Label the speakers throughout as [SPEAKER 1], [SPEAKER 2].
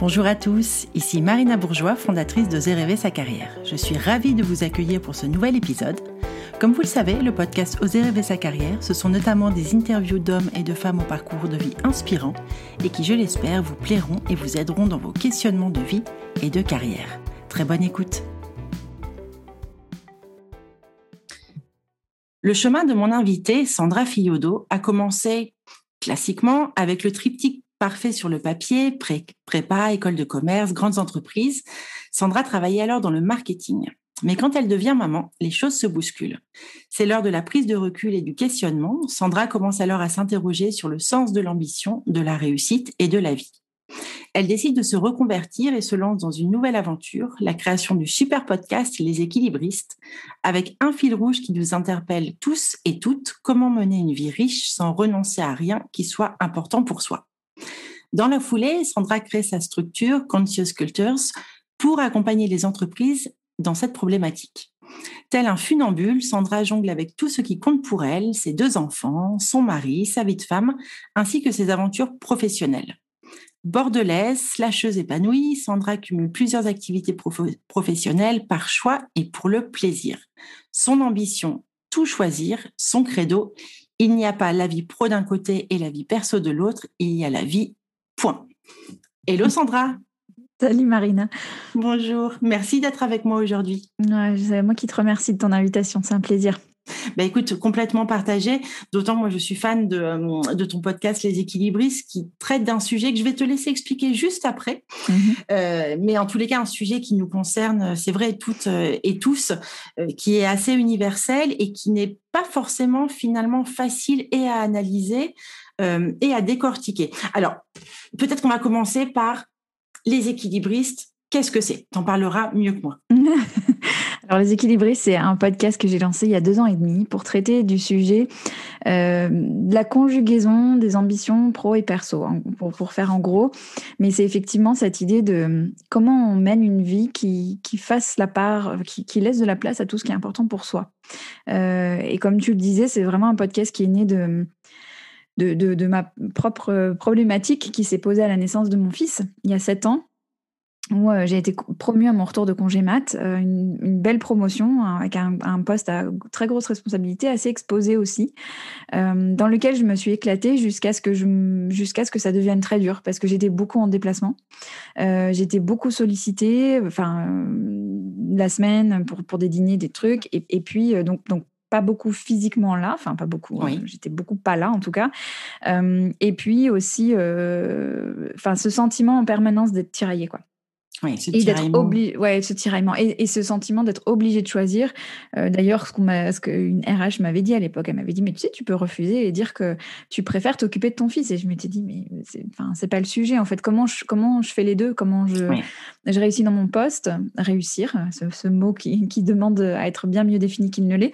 [SPEAKER 1] Bonjour à tous, ici Marina Bourgeois, fondatrice de Rêver sa carrière. Je suis ravie de vous accueillir pour ce nouvel épisode. Comme vous le savez, le podcast Oser rêver sa carrière, ce sont notamment des interviews d'hommes et de femmes au parcours de vie inspirant et qui, je l'espère, vous plairont et vous aideront dans vos questionnements de vie et de carrière. Très bonne écoute. Le chemin de mon invitée, Sandra Fiodo, a commencé classiquement avec le triptyque parfait sur le papier, prépa, école de commerce, grandes entreprises. Sandra travaillait alors dans le marketing. Mais quand elle devient maman, les choses se bousculent. C'est l'heure de la prise de recul et du questionnement. Sandra commence alors à s'interroger sur le sens de l'ambition, de la réussite et de la vie. Elle décide de se reconvertir et se lance dans une nouvelle aventure, la création du super podcast Les équilibristes, avec un fil rouge qui nous interpelle tous et toutes, comment mener une vie riche sans renoncer à rien qui soit important pour soi? Dans la foulée, Sandra crée sa structure Conscious Cultures pour accompagner les entreprises dans cette problématique. Tel un funambule, Sandra jongle avec tout ce qui compte pour elle, ses deux enfants, son mari, sa vie de femme, ainsi que ses aventures professionnelles. Bordelaise, slasheuse épanouie, Sandra cumule plusieurs activités professionnelles par choix et pour le plaisir. Son ambition, tout choisir, son credo, il n'y a pas la vie pro d'un côté et la vie perso de l'autre, il y a la vie, point. Hello Sandra
[SPEAKER 2] Salut Marina.
[SPEAKER 1] Bonjour, merci d'être avec moi aujourd'hui.
[SPEAKER 2] c'est moi qui te remercie de ton invitation, c'est un plaisir.
[SPEAKER 1] Bah écoute, complètement partagé. D'autant moi, je suis fan de, euh, de ton podcast Les Équilibristes qui traite d'un sujet que je vais te laisser expliquer juste après. Mhm. Euh, mais en tous les cas, un sujet qui nous concerne, c'est vrai, toutes euh, et tous, qui est assez universel et qui n'est pas forcément finalement facile et à analyser et à décortiquer. Alors, peut-être qu'on va commencer par les équilibristes. Qu'est-ce que c'est? T'en parleras mieux que moi.
[SPEAKER 2] Alors, Les Équilibristes, c'est un podcast que j'ai lancé il y a deux ans et demi pour traiter du sujet euh, de la conjugaison des ambitions pro et perso, pour, faire en gros. Mais c'est effectivement cette idée de comment on mène une vie qui, fasse la part, qui, laisse de la place à tout ce qui est important pour soi. Euh, et comme tu le disais, c'est vraiment un podcast qui est né de ma propre problématique qui s'est posée à la naissance de mon fils il y a sept ans où euh, j'ai été promue à mon retour de congé mat, euh, une, belle promotion hein, avec un, poste à très grosse responsabilité, assez exposé aussi, euh, dans lequel je me suis éclatée jusqu'à ce que je jusqu'à ce que ça devienne très dur parce que j'étais beaucoup en déplacement, j'étais beaucoup sollicitée, enfin la semaine pour pour des dîners, des trucs, et, et puis donc donc pas beaucoup physiquement là, enfin pas beaucoup, hein, j'étais beaucoup pas là en tout cas. et puis aussi, enfin ce sentiment en permanence d'être tiraillé quoi.
[SPEAKER 1] Oui, ce et d'être
[SPEAKER 2] obligé, ouais, ce tiraillement et, ce sentiment d'être obligé de choisir. Euh, d'ailleurs, ce qu'on m'a, ce qu'une RH m'avait dit à l'époque, elle m'avait dit, mais tu sais, tu peux refuser et dire que tu préfères t'occuper de ton fils. Et je m'étais dit, mais c'est, enfin, c'est pas le sujet en fait. Comment je, comment je fais les deux? Comment je, je réussis dans mon poste Réussir, ce, mot qui, demande à être bien mieux défini qu'il ne l'est,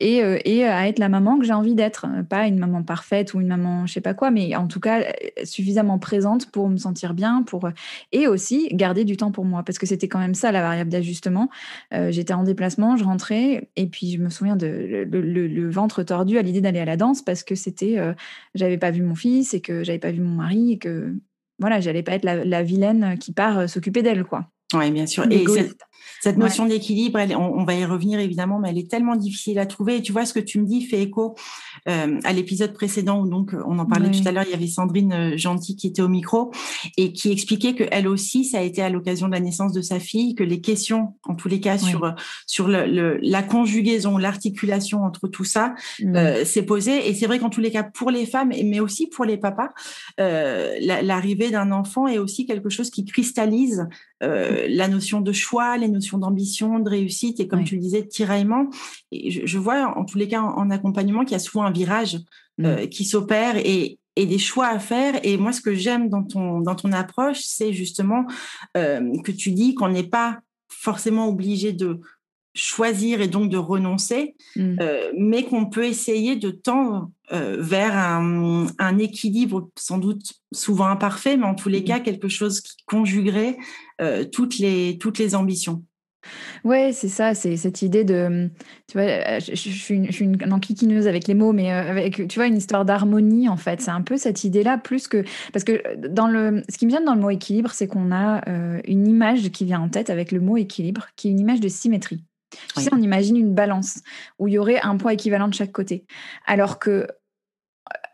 [SPEAKER 2] et, euh, et à être la maman que j'ai envie d'être, pas une maman parfaite ou une maman, je sais pas quoi, mais en tout cas suffisamment présente pour me sentir bien, pour et aussi garder du temps pour moi parce que c'était quand même ça la variable d'ajustement. Euh, j'étais en déplacement, je rentrais et puis je me souviens de le, ventre tordu à l'idée d'aller à la danse parce que c'était, euh, j'avais pas vu mon fils et que j'avais pas vu mon mari et que voilà, j'allais pas être la, vilaine qui part euh, s'occuper d'elle quoi.
[SPEAKER 1] Oui, bien sûr. Et cette, notion d'équilibre, on, va y revenir évidemment, mais elle est tellement difficile à trouver. Et tu vois, ce que tu me dis fait écho euh, à l'épisode précédent où donc on en parlait tout à l'heure. Il y avait Sandrine euh, Gentil qui était au micro et qui expliquait que elle aussi, ça a été à l'occasion de la naissance de sa fille que les questions, en tous les cas, sur sur le, la conjugaison, l'articulation entre tout ça, euh, s'est posée. Et c'est vrai qu'en tous les cas, pour les femmes, mais aussi pour les papas, l'arrivée d'un enfant est aussi quelque chose qui cristallise euh, la notion de choix, les notions d'ambition, de réussite et comme tu le disais, de tiraillement. Et je, vois en, tous les cas en, accompagnement qu'il y a souvent un virage mm. euh, qui s'opère et, des choix à faire. Et moi, ce que j'aime dans ton, dans ton approche, c'est justement euh, que tu dis qu'on n'est pas forcément obligé de choisir et donc de renoncer, mm. euh, mais qu'on peut essayer de tendre euh, vers un, équilibre sans doute souvent imparfait, mais en tous les mm. cas quelque chose qui conjuguerait euh, toutes, les, toutes les ambitions.
[SPEAKER 2] Ouais, c'est ça, c'est cette idée de, tu vois, euh, je, suis une, je suis une enquiquineuse avec les mots, mais euh, avec, tu vois, une histoire d'harmonie en fait. C'est un peu cette idée-là, plus que parce que euh, dans le, ce qui me vient dans le mot équilibre, c'est qu'on a une image qui vient en tête avec le mot équilibre, qui est une image de symétrie. Tu sais, on imagine une balance où il y aurait un poids équivalent de chaque côté, alors que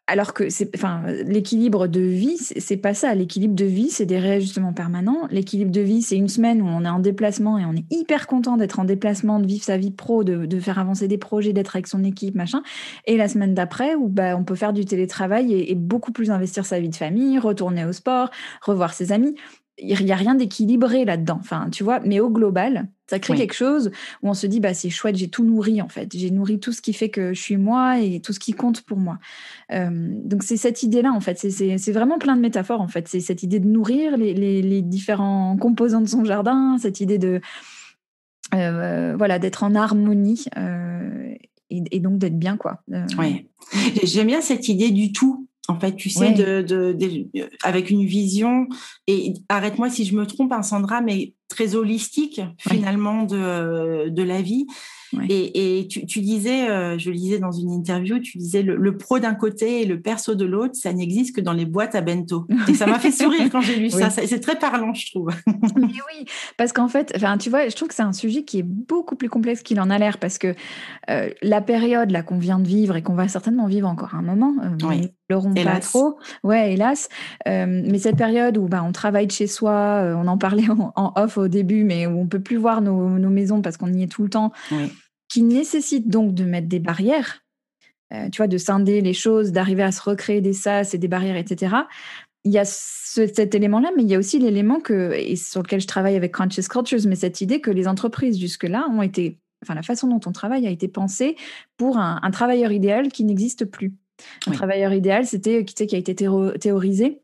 [SPEAKER 2] alors que enfin, l'équilibre de vie, c'est pas ça. L'équilibre de vie, c'est des réajustements permanents. L'équilibre de vie, c'est une semaine où on est en déplacement et on est hyper content d'être en déplacement, de vivre sa vie pro, de, faire avancer des projets, d'être avec son équipe, machin. Et la semaine d'après, où bah, on peut faire du télétravail et beaucoup plus investir sa vie de famille, retourner au sport, revoir ses amis il n'y a rien d'équilibré là-dedans. Enfin, tu vois, mais au global, ça crée quelque chose où on se dit, bah, c'est chouette, j'ai tout nourri, en fait. J'ai nourri tout ce qui fait que je suis moi et tout ce qui compte pour moi. Euh, donc, c'est cette idée-là, en fait. C'est vraiment plein de métaphores, en fait. C'est cette idée de nourrir les, différents composants de son jardin, cette idée de, euh, voilà, d'être en harmonie. Euh, et, donc d'être bien, quoi.
[SPEAKER 1] oui. J'aime bien cette idée du tout. En fait, tu sais, de, avec une vision, et arrête-moi si je me trompe, hein, Sandra, mais très holistique finalement de, de la vie. Et, tu, disais, euh, je le disais dans une interview, tu disais le, pro d'un côté et le perso de l'autre, ça n'existe que dans les boîtes à bento. Et ça m'a fait sourire quand j'ai lu ça. C'est très parlant, je trouve.
[SPEAKER 2] Mais oui, parce qu'en fait, enfin, tu vois, je trouve que c'est un sujet qui est beaucoup plus complexe qu'il en a l'air, parce que euh, la période là qu'on vient de vivre et qu'on va certainement vivre encore un moment, euh, oui. l'auront pas trop. Ouais, hélas. Euh, mais cette période où bah, on travaille de chez soi, on en parlait en, off au début, mais où on peut plus voir nos, nos maisons parce qu'on y est tout le temps. Oui qui nécessite donc de mettre des barrières, euh, tu vois, de scinder les choses, d'arriver à se recréer des sas et des barrières, etc. Il y a cet élément-là, mais il y a aussi l'élément que, et sur lequel je travaille avec Conscious Cultures, mais cette idée que les entreprises jusque-là ont été, enfin la façon dont on travaille a été pensée pour un, travailleur idéal qui n'existe plus. Un travailleur idéal, c'était qui, qui a été théorisé,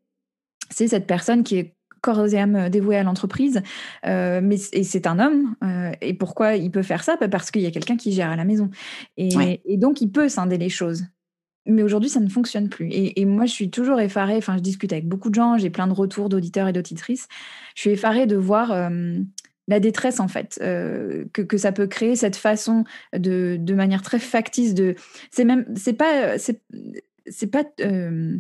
[SPEAKER 2] c'est cette personne qui est corps et âme dévoué à l'entreprise. Euh, mais et c'est un homme. Euh, et pourquoi il peut faire ça? Bah, Parce qu'il y a quelqu'un qui gère à la maison. Et, et, donc, il peut scinder les choses. Mais aujourd'hui, ça ne fonctionne plus. Et, moi, je suis toujours effarée. Enfin, je discute avec beaucoup de gens. J'ai plein de retours d'auditeurs et d'auditrices. Je suis effarée de voir euh, la détresse, en fait, que, que, ça peut créer, cette façon de, de manière très factice de. C'est même. C'est pas. C'est pas euh,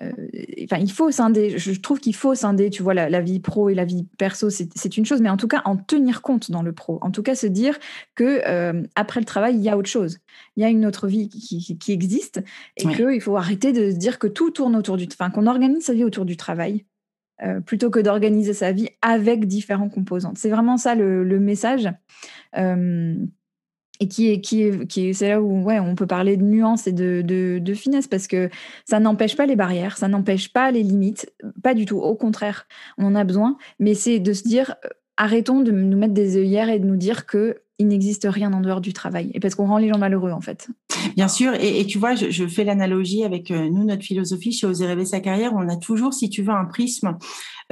[SPEAKER 2] enfin, il faut scinder. Je trouve qu'il faut scinder, tu vois, la, vie pro et la vie perso, c'est une chose, mais en tout cas, en tenir compte dans le pro. En tout cas, se dire que euh, après le travail, il y a autre chose. Il y a une autre vie qui, existe et qu'il faut arrêter de se dire que tout tourne autour du, enfin, qu'on organise sa vie autour du travail. Euh, plutôt que d'organiser sa vie avec différents composantes. C'est vraiment ça le, message et qui est qui est qui est c'est là où on peut parler de nuances et de, de, finesse parce que ça n'empêche pas les barrières ça n'empêche pas les limites pas du tout au contraire on en a besoin. Mais c'est de se dire euh, arrêtons de nous mettre des œillères et de nous dire que il n'existe rien en dehors du travail et parce qu'on rend les gens malheureux en fait.
[SPEAKER 1] Bien sûr, et, tu vois, je, fais l'analogie avec euh, nous, notre philosophie chez Oser rêver sa carrière, on a toujours, si tu veux, un prisme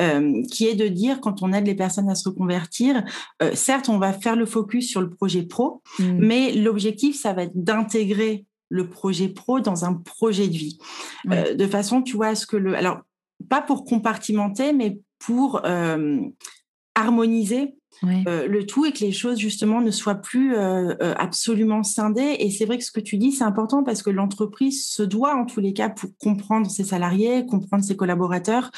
[SPEAKER 1] euh, qui est de dire, quand on aide les personnes à se reconvertir, euh, certes, on va faire le focus sur le projet pro, mmh. mais l'objectif, ça va être d'intégrer le projet pro dans un projet de vie, de façon, tu vois, à ce que le... Alors, pas pour compartimenter, mais pour harmoniser euh, le tout est que les choses justement ne soient plus euh, euh, absolument scindées. Et c'est vrai que ce que tu dis, c'est important parce que l'entreprise se doit en tous les cas pour comprendre ses salariés, comprendre ses collaborateurs,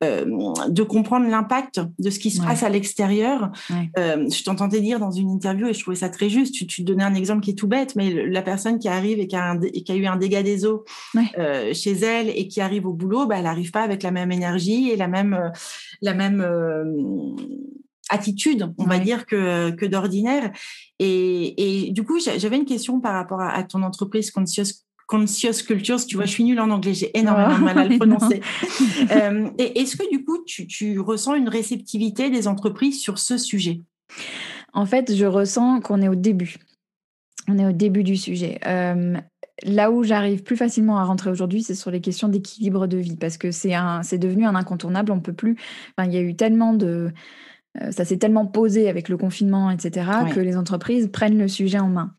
[SPEAKER 1] de comprendre l'impact de ce qui se passe à l'extérieur. je t'entendais dire dans une interview et je trouvais ça très juste. Tu, tu donnais un exemple qui est tout bête, mais la personne qui arrive et qui a, qui a eu un dégât des eaux chez elle et qui arrive au boulot, bah, elle n'arrive pas avec la même énergie et la même la même attitude, on va dire, que, que d'ordinaire. Et, et, du coup, j'avais une question par rapport à, ton entreprise Conscious, Conscious Cultures. Tu vois, je suis nulle en anglais, j'ai énormément de mal à le prononcer. euh, et est-ce que du coup, tu, tu ressens une réceptivité des entreprises sur ce sujet?
[SPEAKER 2] En fait, je ressens qu'on est au début. On est au début du sujet. Euh, là où j'arrive plus facilement à rentrer aujourd'hui, c'est sur les questions d'équilibre de vie, parce que c'est devenu un incontournable. On peut plus. Enfin, il y a eu tellement de ça s'est tellement posé avec le confinement, etc., que les entreprises prennent le sujet en main.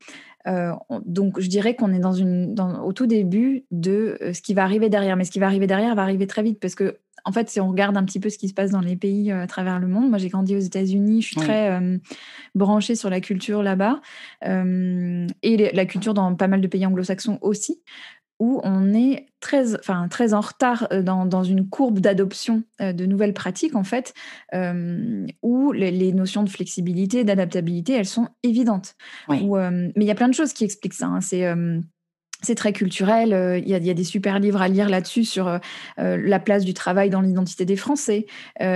[SPEAKER 2] Euh, donc, je dirais qu'on est dans une, au tout début de euh, ce qui va arriver derrière. Mais ce qui va arriver derrière va arriver très vite parce que en fait, si on regarde un petit peu ce qui se passe dans les pays à travers le monde, moi j'ai grandi aux États-Unis, je suis très branchée sur la culture là-bas et la culture dans pas mal de pays anglo-saxons aussi où on est très, enfin, très en retard euh, dans, dans une courbe d'adoption euh, de nouvelles pratiques, en fait, euh, où les, notions de flexibilité, d'adaptabilité, elles sont évidentes. mais il y a plein de choses qui expliquent ça. Hein. C'est c'est très culturel. Euh, il y, a, y, a, des super livres à lire là-dessus sur euh, euh, la place du travail dans l'identité des Français,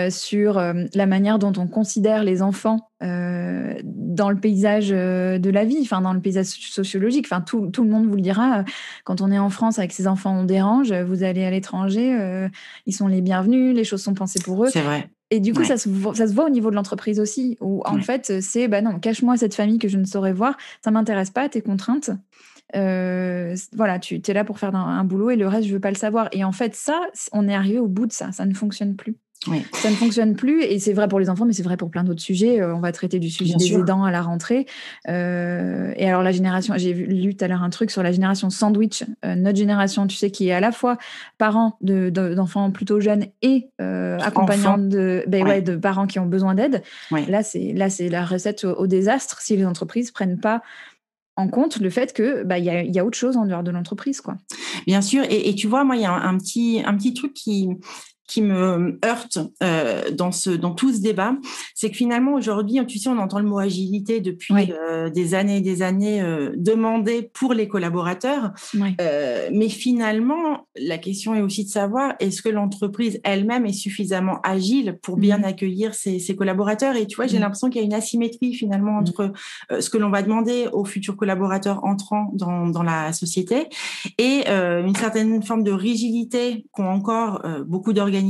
[SPEAKER 2] sur la manière dont on considère les enfants dans le paysage de la vie, enfin dans le paysage sociologique. Enfin, tout, tout, le monde vous le dira. Quand on est en France avec ses enfants, on dérange. Vous allez à l'étranger, ils sont les bienvenus. Les choses sont pensées pour eux.
[SPEAKER 1] C'est vrai.
[SPEAKER 2] Et du coup, ça, se voit, ça, se voit, au niveau de l'entreprise aussi, où en fait, c'est bah non, cache-moi cette famille que je ne saurais voir, ça m'intéresse pas, tes contraintes. Euh, voilà, tu es là pour faire un, boulot et le reste, je veux pas le savoir. Et en fait, ça, on est arrivé au bout de ça. Ça ne fonctionne plus. Ça ne fonctionne plus et c'est vrai pour les enfants, mais c'est vrai pour plein d'autres sujets. Euh, on va traiter du sujet des aidants à la rentrée. Euh, et alors la génération, j'ai lu tout à l'heure un truc sur la génération sandwich, notre génération, tu sais, qui est à la fois parents d'enfants plutôt jeunes et accompagnants de, ben de parents qui ont besoin d'aide. Là, c'est là c'est la recette au, désastre si les entreprises prennent pas en compte le fait que bah y a, autre chose en dehors de l'entreprise quoi.
[SPEAKER 1] Bien sûr et, tu vois moi il y a un petit truc qui qui me heurte euh, dans ce dans tout ce débat, c'est que finalement aujourd'hui, tu sais, on entend le mot agilité depuis euh, des années et des années euh, demandé pour les collaborateurs, mais finalement, la question est aussi de savoir est-ce que l'entreprise elle-même est suffisamment agile pour bien mmh. accueillir ses, ses, collaborateurs? Et tu vois, j'ai mmh. l'impression qu'il y a une asymétrie finalement mmh. entre ce que l'on va demander aux futurs collaborateurs entrant dans, dans la société et une certaine forme de rigidité qu'ont encore beaucoup d'organisations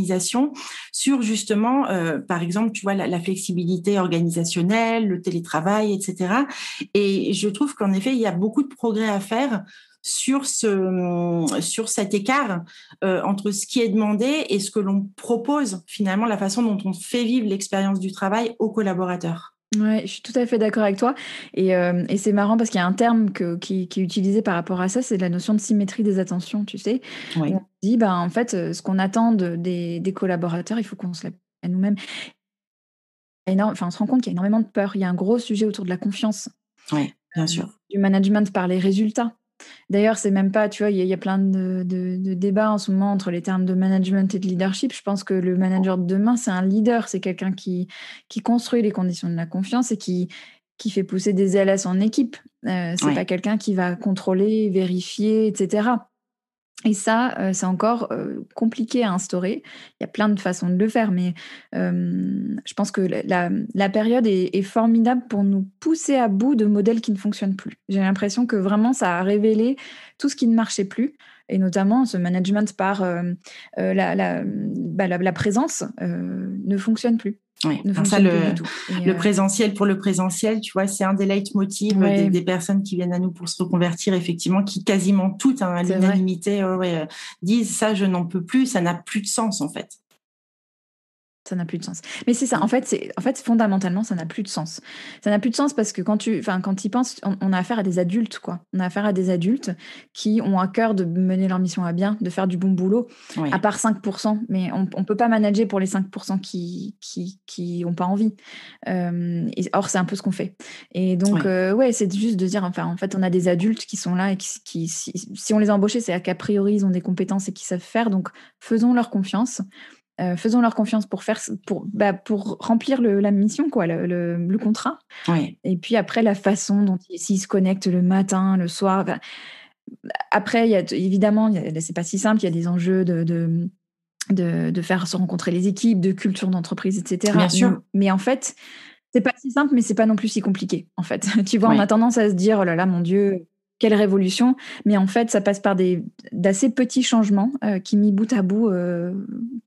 [SPEAKER 1] sur justement, euh, par exemple, tu vois, la, flexibilité organisationnelle, le télétravail, etc. Et je trouve qu'en effet, il y a beaucoup de progrès à faire sur ce sur cet écart euh, entre ce qui est demandé et ce que l'on propose finalement la façon dont on fait vivre l'expérience du travail aux collaborateurs.
[SPEAKER 2] Ouais, je suis tout à fait d'accord avec toi. Et, euh, et c'est marrant parce qu'il y a un terme que, qui, qui, est utilisé par rapport à ça, c'est la notion de symétrie des attentions, tu sais. On dit, bah, en fait, euh, ce qu'on attend de, des, des, collaborateurs, il faut qu'on se l'applique à nous-mêmes. Enfin, on se rend compte qu'il y a énormément de peur. Il y a un gros sujet autour de la confiance.
[SPEAKER 1] Oui, bien sûr.
[SPEAKER 2] Du management par les résultats. D'ailleurs, c'est même pas, tu vois, il y, a plein de, débats en ce moment entre les termes de management et de leadership. Je pense que le manager de demain, c'est un leader, c'est quelqu'un qui, qui construit les conditions de la confiance et qui, qui fait pousser des ailes à son équipe. Euh, c'est pas quelqu'un qui va contrôler, vérifier, etc. Et ça, euh, c'est encore euh, compliqué à instaurer. Il y a plein de façons de le faire, mais je pense que la, période est, formidable pour nous pousser à bout de modèles qui ne fonctionnent plus. J'ai l'impression que vraiment, ça a révélé tout ce qui ne marchait plus, et notamment ce management par la, bah, la, présence ne fonctionne plus.
[SPEAKER 1] Oui, ça, le, le, euh, présentiel pour le présentiel, tu vois, c'est un des leitmotivs des, personnes qui viennent à nous pour se reconvertir, effectivement, qui quasiment toutes, hein, à l'unanimité, euh, disent ça, je n'en peux plus, ça n'a plus de sens, en fait
[SPEAKER 2] ça n'a plus de sens. Mais c'est ça, en fait, c'est en fait fondamentalement, ça n'a plus de sens. Ça n'a plus de sens parce que quand tu, enfin, quand y penses, on, a affaire à des adultes, quoi. On a affaire à des adultes qui ont à cœur de mener leur mission à bien, de faire du bon boulot. À part 5%, mais on, ne peut pas manager pour les 5% qui qui qui ont pas envie. Euh, or, c'est un peu ce qu'on fait. Et donc, euh, ouais, c'est juste de dire, enfin, en fait, on a des adultes qui sont là et qui, si, on les a embauchés, c'est à qu'a priori ils ont des compétences et qui savent faire. Donc, faisons leur confiance. Euh, faisons leur confiance pour faire pour bah, pour remplir le, la mission quoi le, le, contrat et puis après la façon dont s'ils se connectent le matin le soir après il y a évidemment c'est pas si simple il y a des enjeux de, de de, de, faire se rencontrer les équipes, de culture d'entreprise, etc.
[SPEAKER 1] Bien sûr.
[SPEAKER 2] Mais, en fait, c'est pas si simple, mais c'est pas non plus si compliqué. En fait, tu vois, on a tendance à se dire, oh là là, mon Dieu, quelle révolution. Mais en fait, ça passe par des d'assez petits changements euh, qui, mis bout à bout, euh,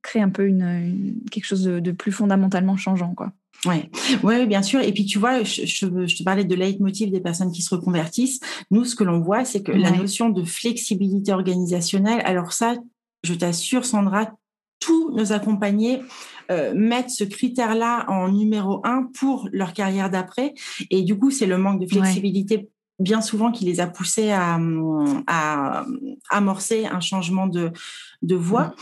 [SPEAKER 2] créent un peu une, quelque chose de, plus fondamentalement changeant, quoi.
[SPEAKER 1] Ouais, ouais, bien sûr. Et puis tu vois, je, je, te parlais de leitmotiv des personnes qui se reconvertissent. Nous, ce que l'on voit, c'est que la notion de flexibilité organisationnelle. Alors ça, je t'assure, Sandra, tous nos accompagnés euh, mettent ce critère-là en numéro un pour leur carrière d'après. Et du coup, c'est le manque de flexibilité bien souvent qui les a poussés à, à amorcer un changement de, de voix.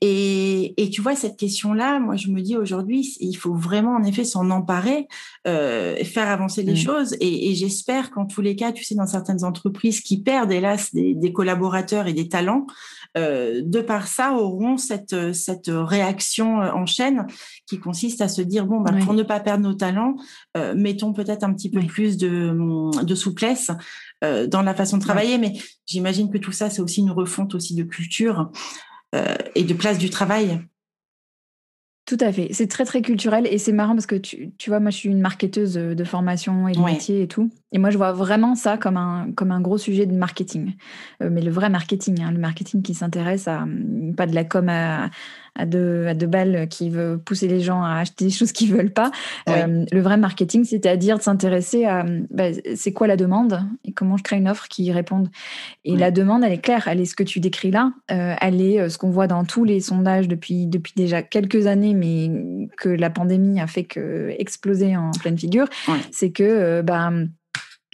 [SPEAKER 1] Et, et, tu vois, cette question-là, moi, je me dis aujourd'hui, il faut vraiment, en effet, s'en emparer, euh, faire avancer les choses. Et, et j'espère qu'en tous les cas, tu sais, dans certaines entreprises qui perdent, hélas, des, des collaborateurs et des talents, de par ça, auront cette, cette réaction en chaîne qui consiste à se dire, bon, bah, pour ne pas perdre nos talents, euh, mettons peut-être un petit peu plus de, de souplesse euh, dans la façon de travailler. Mais j'imagine que tout ça, c'est aussi une refonte aussi de culture euh, et de place du travail.
[SPEAKER 2] Tout à fait. C'est très, très culturel et c'est marrant parce que tu, tu, vois, moi, je suis une marketeuse de formation et de métier et tout. Et moi, je vois vraiment ça comme un, comme un gros sujet de marketing. Euh, mais le vrai marketing, hein, le marketing qui s'intéresse à, pas de la com à, à deux, à deux balles qui veut pousser les gens à acheter des choses qu'ils veulent pas. Euh, le vrai marketing, c'est-à-dire de s'intéresser à bah, c'est quoi la demande et comment je crée une offre qui y réponde. Et la demande, elle est claire, elle est ce que tu décris là, euh, elle est euh, ce qu'on voit dans tous les sondages depuis, depuis déjà quelques années, mais que la pandémie a fait que exploser en pleine figure. C'est que bah,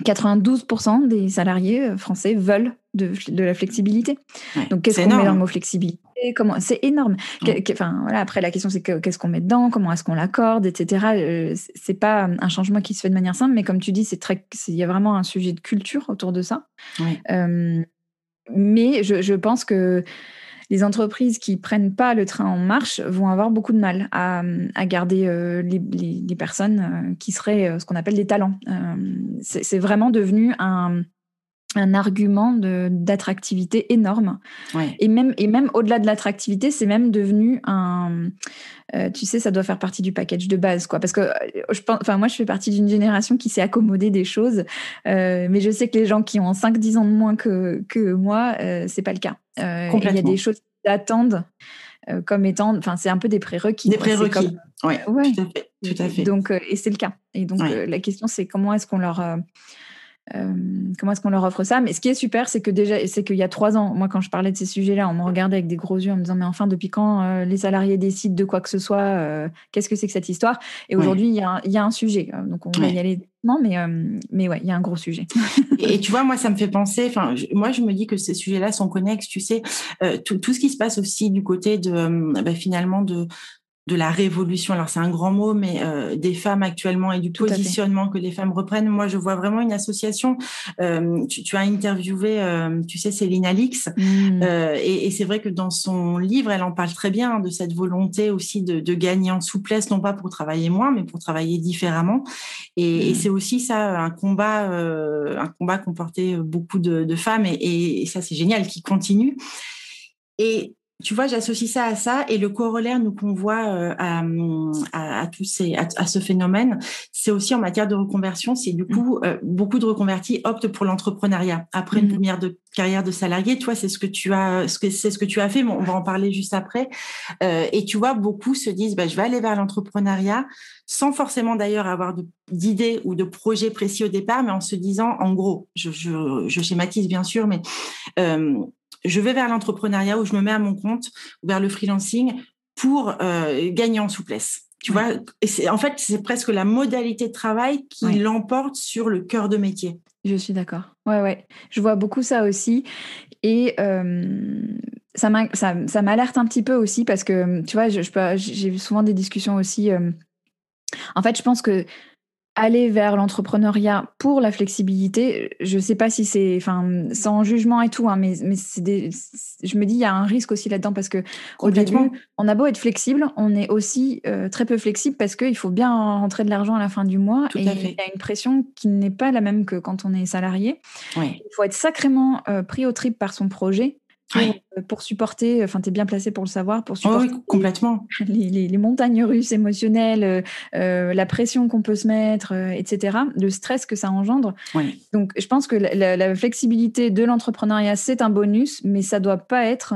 [SPEAKER 2] 92% des salariés français veulent de, de la flexibilité. Donc, qu'est-ce qu'on met dans le mot flexibilité? Comment C'est énorme. Enfin, voilà, après, la question, c'est qu'est-ce qu'on met dedans Comment est-ce qu'on l'accorde Etc. Euh, c'est pas un changement qui se fait de manière simple, mais comme tu dis, c'est très, il y a vraiment un sujet de culture autour de ça. Euh, mais je, je, pense que les entreprises qui prennent pas le train en marche vont avoir beaucoup de mal à, à garder euh, les, les, les, personnes qui seraient ce qu'on appelle des talents. c'est vraiment devenu un un argument d'attractivité énorme. Et même, et même au-delà de l'attractivité, c'est même devenu un... Euh, tu sais, ça doit faire partie du package de base, quoi. Parce que euh, je pense, enfin, moi, je fais partie d'une génération qui s'est accommodée des choses, euh, mais je sais que les gens qui ont 5-10 ans de moins que, que moi, c'est pas le cas. il y a des choses qui attendent comme étant, enfin, c'est un peu des prérequis.
[SPEAKER 1] Des prérequis, oui, ouais. tout à fait.
[SPEAKER 2] Donc, et c'est le cas. Et donc, la question, c'est comment est-ce qu'on leur euh, comment est-ce qu'on leur offre ça? Mais ce qui est super, c'est que déjà, c'est qu'il y a trois ans, moi, quand je parlais de ces sujets-là, on me regardait avec des gros yeux en me disant, mais enfin, depuis quand euh, les salariés décident de quoi que ce soit euh, Qu'est-ce que c'est que cette histoire? Et aujourd'hui, il y, a un sujet. Donc, on va y aller non, mais, mais ouais, il y a un gros sujet.
[SPEAKER 1] et tu vois, moi, ça me fait penser, enfin, moi, je me dis que ces sujets-là sont connexes, tu sais, tout, tout, ce qui se passe aussi du côté de, bah, finalement, de, de la révolution. Alors c'est un grand mot, mais euh, des femmes actuellement et du positionnement que les femmes reprennent. Moi, je vois vraiment une association. Euh, tu, as interviewé, euh, tu sais, Céline Alix, mmh. et, et c'est vrai que dans son livre, elle en parle très bien de cette volonté aussi de, de gagner en souplesse, non pas pour travailler moins, mais pour travailler différemment. Et, et mmh. c'est aussi ça un combat, un combat qu'ont porté beaucoup de, de femmes, et, et ça c'est génial, qui continue. Et tu vois, j'associe ça à ça et le corollaire nous qu'on voit euh, à, à, à, tous ces, à, ce phénomène, c'est aussi en matière de reconversion. C'est du coup euh, beaucoup de reconvertis optent pour l'entrepreneuriat après une mmh. première de, carrière de salarié. Toi, c'est ce que tu as, ce que c'est ce que tu as fait. on va en parler juste après. Euh, et tu vois, beaucoup se disent, bah, je vais aller vers l'entrepreneuriat sans forcément d'ailleurs avoir d'idées ou de projets précis au départ, mais en se disant, en gros, je, je, je schématise bien sûr, mais euh, je vais vers l'entrepreneuriat où je me mets à mon compte ou vers le freelancing pour euh, gagner en souplesse. Tu vois, et en fait, c'est presque la modalité de travail qui l'emporte sur le cœur de métier.
[SPEAKER 2] Je suis d'accord. Ouais, ouais. Je vois beaucoup ça aussi. Et euh, ça m'alerte un petit peu aussi parce que, tu vois, j'ai je, souvent des discussions aussi. Euh, en fait, je pense que aller vers l'entrepreneuriat pour la flexibilité, je sais pas si c'est, enfin, sans jugement et tout, hein, mais, mais c'est des, je me dis, il y a un risque aussi là-dedans parce que au début, on a beau être flexible, on est aussi euh, très peu flexible parce qu'il faut bien rentrer de l'argent à la fin du mois et il y a une pression qui n'est pas la même que quand on est salarié. Il faut être sacrément euh, pris au trip par son projet euh, pour, supporter, enfin, tu es bien placé pour le savoir, pour
[SPEAKER 1] oh supporter complètement.
[SPEAKER 2] Les, montagnes russes émotionnelles, euh, euh, la pression qu'on peut se mettre, etc., le stress que ça engendre. Donc, je pense que la, flexibilité de l'entrepreneuriat, c'est un bonus, mais ça doit pas être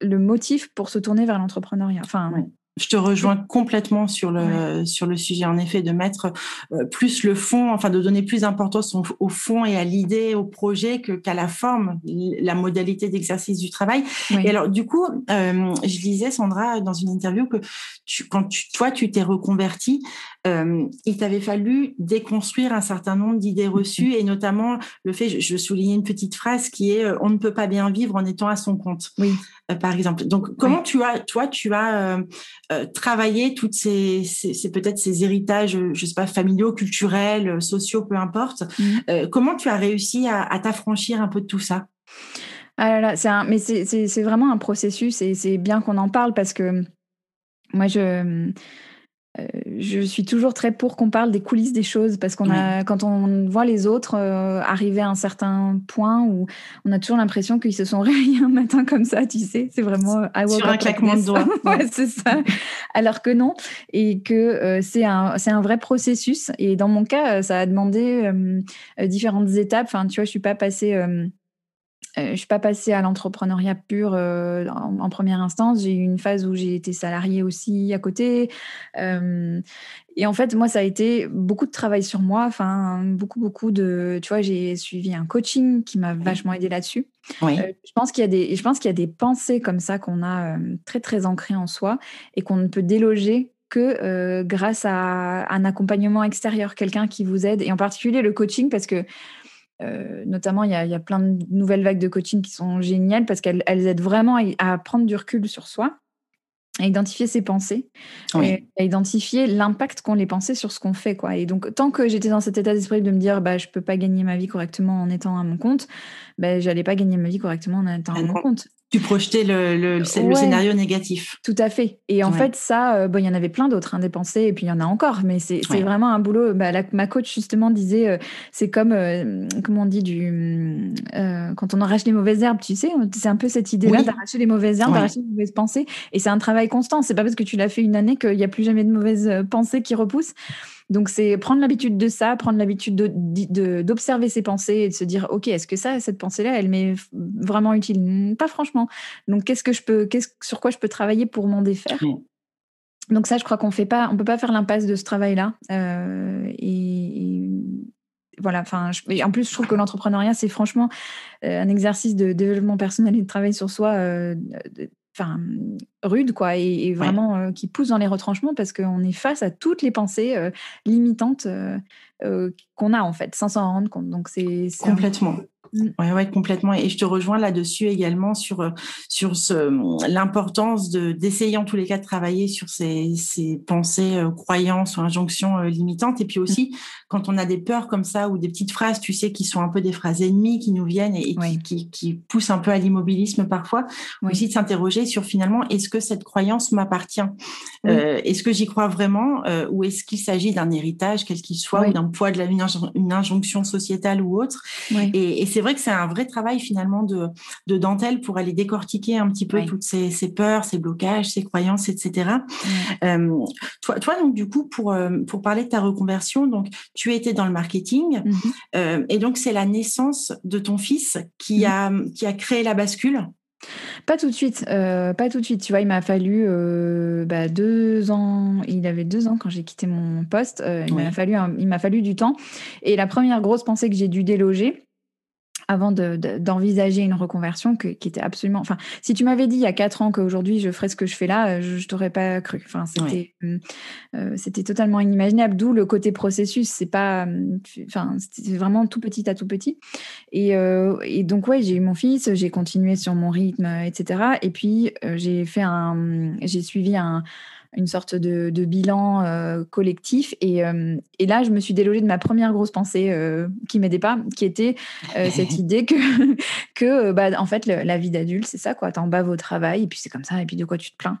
[SPEAKER 2] le motif pour se tourner vers l'entrepreneuriat. Enfin,
[SPEAKER 1] Je te rejoins complètement sur le sur le sujet en effet de mettre euh, plus le fond, enfin de donner plus d'importance au, fond et à l'idée, au projet que qu'à la forme, la modalité d'exercice du travail. Et alors du coup, euh, je lisais Sandra dans une interview que tu, quand tu, toi tu t'es reconverti, euh, il t'avait fallu déconstruire un certain nombre d'idées mm-hmm. reçues et notamment le fait, je, je soulignais une petite phrase qui est on ne peut pas bien vivre en étant à son compte.
[SPEAKER 2] Oui.
[SPEAKER 1] Par exemple. Donc comment tu as toi tu as euh, travailler toutes ces, peut-être ces héritages, je sais pas, familiaux, culturels, euh, sociaux, peu importe. Mmh. Euh, comment tu as réussi à, t'affranchir un peu de tout ça?
[SPEAKER 2] Ah là c'est mais c'est vraiment un processus et c'est bien qu'on en parle parce que moi je euh, je suis toujours très pour qu'on parle des coulisses des choses parce qu'on a, quand on voit les autres euh, arriver à un certain point où on a toujours l'impression qu'ils se sont réveillés un matin comme ça, tu sais, c'est vraiment
[SPEAKER 1] I sur un claquement de doigts.
[SPEAKER 2] ouais, c'est ça. Alors que non, et que euh, c'est un c'est un vrai processus. Et dans mon cas, ça a demandé différentes étapes. Enfin, tu vois, je suis pas passée euh, je suis pas passée à l'entrepreneuriat pur euh, en, première instance. J'ai eu une phase où j'ai été salariée aussi à côté. Euh, et en fait, moi, ça a été beaucoup de travail sur moi. Enfin, beaucoup, beaucoup de. Tu vois, j'ai suivi un coaching qui m'a vachement aidé là-dessus. je pense qu'il y a des, je pense qu'il y a des pensées comme ça qu'on a très, très ancrées en soi et qu'on ne peut déloger que grâce à un accompagnement extérieur, quelqu'un qui vous aide. Et en particulier le coaching, parce que euh, notamment, il y, a, plein de nouvelles vagues de coaching qui sont géniales parce qu'elles aident vraiment à, prendre du recul sur soi, à identifier ses pensées, et à identifier l'impact qu'ont les pensées sur ce qu'on fait. Quoi. Et donc, tant que j'étais dans cet état d'esprit de me dire bah, je ne peux pas gagner ma vie correctement en étant à mon compte, bah, je n'allais pas gagner ma vie correctement en étant à mon compte.
[SPEAKER 1] Tu projetais le, le, scénario négatif.
[SPEAKER 2] Tout à fait. Et en fait, ça, euh, bon, il y en avait plein d'autres, hein, des pensées, et puis il y en a encore, mais c'est vraiment un boulot. Bah, ma coach, justement, disait, euh, c'est comme, euh, comment on dit, du, quand on arrache les mauvaises herbes, tu sais, c'est un peu cette idée-là d'arracher les mauvaises herbes, d'arracher les mauvaises pensées. Et c'est un travail constant. C'est pas parce que tu l'as fait une année qu'il n'y a plus jamais de mauvaises pensées qui repoussent. Donc, c'est prendre l'habitude de ça, prendre l'habitude d'observer ses pensées et de se dire, OK, est-ce que ça, cette pensée-là, elle m'est vraiment utile? Pas franchement. Donc, qu'est-ce que je peux, sur quoi je peux travailler pour m'en défaire? Donc, ça, je crois qu'on fait pas, on peut pas faire l'impasse de ce travail-là. Euh, et, voilà, enfin, en plus, je trouve que l'entrepreneuriat, c'est franchement euh, un exercice de développement personnel et de travail sur soi euh, enfin rude quoi et, vraiment euh, qui pousse dans les retranchements parce qu'on est face à toutes les pensées euh, limitantes euh, qu'on a en fait sans s'en rendre compte donc c'est
[SPEAKER 1] complètement. Ouais, ouais, complètement. Et je te rejoins là-dessus également sur euh, sur ce l'importance de d'essayer en tous les cas de travailler sur ces, ces pensées, euh, croyances ou injonctions euh, limitantes. Et puis mm. aussi quand on a des peurs comme ça ou des petites phrases, tu sais, qui sont un peu des phrases ennemies qui nous viennent et, qui, qui, qui, poussent un peu à l'immobilisme parfois. Aussi de s'interroger sur finalement est-ce que cette croyance m'appartient? Est-ce que j'y crois vraiment ou est-ce qu'il s'agit d'un héritage, quel qu'il soit, ou d'un poids de la une injonction sociétale ou autre? Et, et c'est vrai que c'est un vrai travail finalement de, de, dentelle pour aller décortiquer un petit peu toutes ces, ces, peurs, ces blocages, ces croyances, etc. Euh, toi, toi, donc du coup, pour, euh, pour parler de ta reconversion, donc tu étais dans le marketing mmh euh, et donc c'est la naissance de ton fils qui, mmh a, qui a créé la bascule?
[SPEAKER 2] Pas tout de suite, pas tout de suite. Tu vois, il m'a fallu bah, deux ans. Il avait deux ans quand j'ai quitté mon poste. il m'a fallu, il m'a fallu du temps. Et la première grosse pensée que j'ai dû déloger, avant d'envisager une reconversion qui était absolument. Enfin, si tu m'avais dit il y a quatre ans qu'aujourd'hui je ferais ce que je fais là, je, je t'aurais pas cru. Enfin, c'était hum, euh, c'était totalement inimaginable. D'où le côté processus. C'est pas. Enfin, c'était vraiment tout petit à tout petit. Et, euh, et donc ouais, j'ai eu mon fils, j'ai continué sur mon rythme, etc. Et puis euh, j'ai fait un, j'ai suivi un une sorte de, bilan euh, collectif. Et, euh, et, là, je me suis délogée de ma première grosse pensée euh, qui m'aidait pas, qui était cette idée que, que bah, en fait, la vie d'adulte, c'est ça, quoi. T'en bats au travail, et puis c'est comme ça, et puis de quoi tu te plains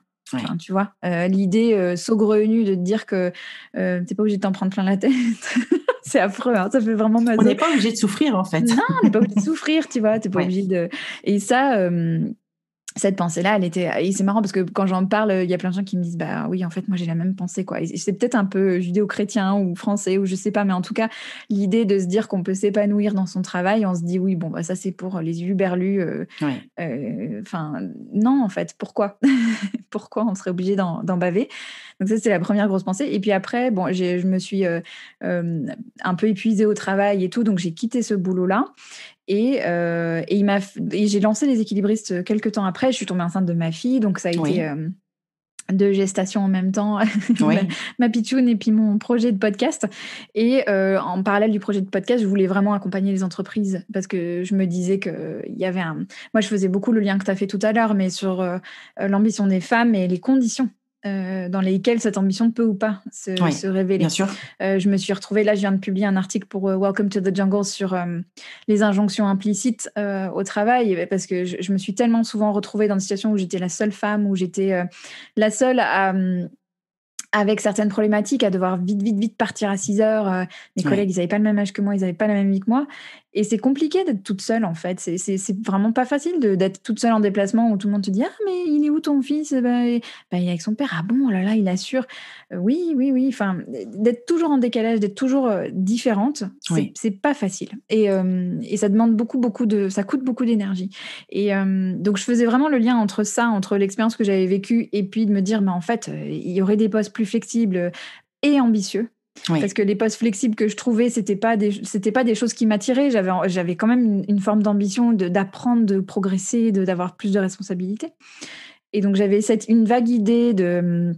[SPEAKER 2] tu vois, l'idée saugrenue de te dire que t'es pas obligé de t'en prendre plein la tête. c'est affreux, hein, ça fait vraiment mal.
[SPEAKER 1] On n'est pas obligé de souffrir en fait.
[SPEAKER 2] Non, on n'est pas obligé de souffrir, tu vois, t'es pas obligé de. Et ça, cette pensée-là, elle était. Et c'est marrant parce que quand j'en parle, il y a plein de gens qui me disent Bah oui, en fait, moi j'ai la même pensée. quoi. c'est peut-être un peu judéo-chrétien ou français ou je sais pas, mais en tout cas, l'idée de se dire qu'on peut s'épanouir dans son travail, on se dit Oui, bon, bah, ça c'est pour les berlus. Euh, euh, enfin, non, en fait, pourquoi? Pourquoi on serait obligé d'en baver? Donc, ça, c'est la première grosse pensée. Et puis après, bon, je me suis euh, un peu épuisée au travail et tout, donc j'ai quitté ce boulot-là. Et, euh, et, et j'ai lancé les équilibristes quelques temps après. Je suis tombée enceinte de ma fille, donc ça a été euh, de gestation en même temps, ma, pitchoune et puis mon projet de podcast. Et euh, en parallèle du projet de podcast, je voulais vraiment accompagner les entreprises parce que je me disais qu'il y avait un... Moi, je faisais beaucoup le lien que tu as fait tout à l'heure, mais sur l'ambition des femmes et les conditions euh, dans lesquels cette ambition peut ou pas se, se révéler.
[SPEAKER 1] Bien sûr.
[SPEAKER 2] Euh, je me suis retrouvée, là je viens de publier un article pour euh, Welcome to the Jungle sur les injonctions implicites au travail, parce que je, je, me suis tellement souvent retrouvée dans des situations où j'étais la seule femme, où j'étais la seule à avec certaines problématiques, à devoir vite, vite, vite partir à 6 heures. mes collègues, ils n'avaient pas le même âge que moi, ils n'avaient pas la même vie que moi. Et c'est compliqué d'être toute seule, en fait. C'est vraiment pas facile d'être toute seule en déplacement où tout le monde te dit Ah, mais il est où ton fils? Bah, Il est avec son père. Ah bon, oh là là, il assure. Euh, oui, oui, oui. Enfin, d'être toujours en décalage, d'être toujours euh, différente, c'est pas facile. Et, euh, et, ça demande beaucoup, beaucoup de. Ça coûte beaucoup d'énergie. Et donc, je faisais vraiment le lien entre ça, entre l'expérience que j'avais vécue et puis de me dire Mais en fait, il y aurait des postes plus flexibles et ambitieux parce que les postes flexibles que je trouvais, c'était pas des, pas des choses qui m'attiraient. J'avais, j'avais quand même une, forme d'ambition d'apprendre, de, progresser, de, d'avoir plus de responsabilités. Et donc j'avais cette, une vague idée de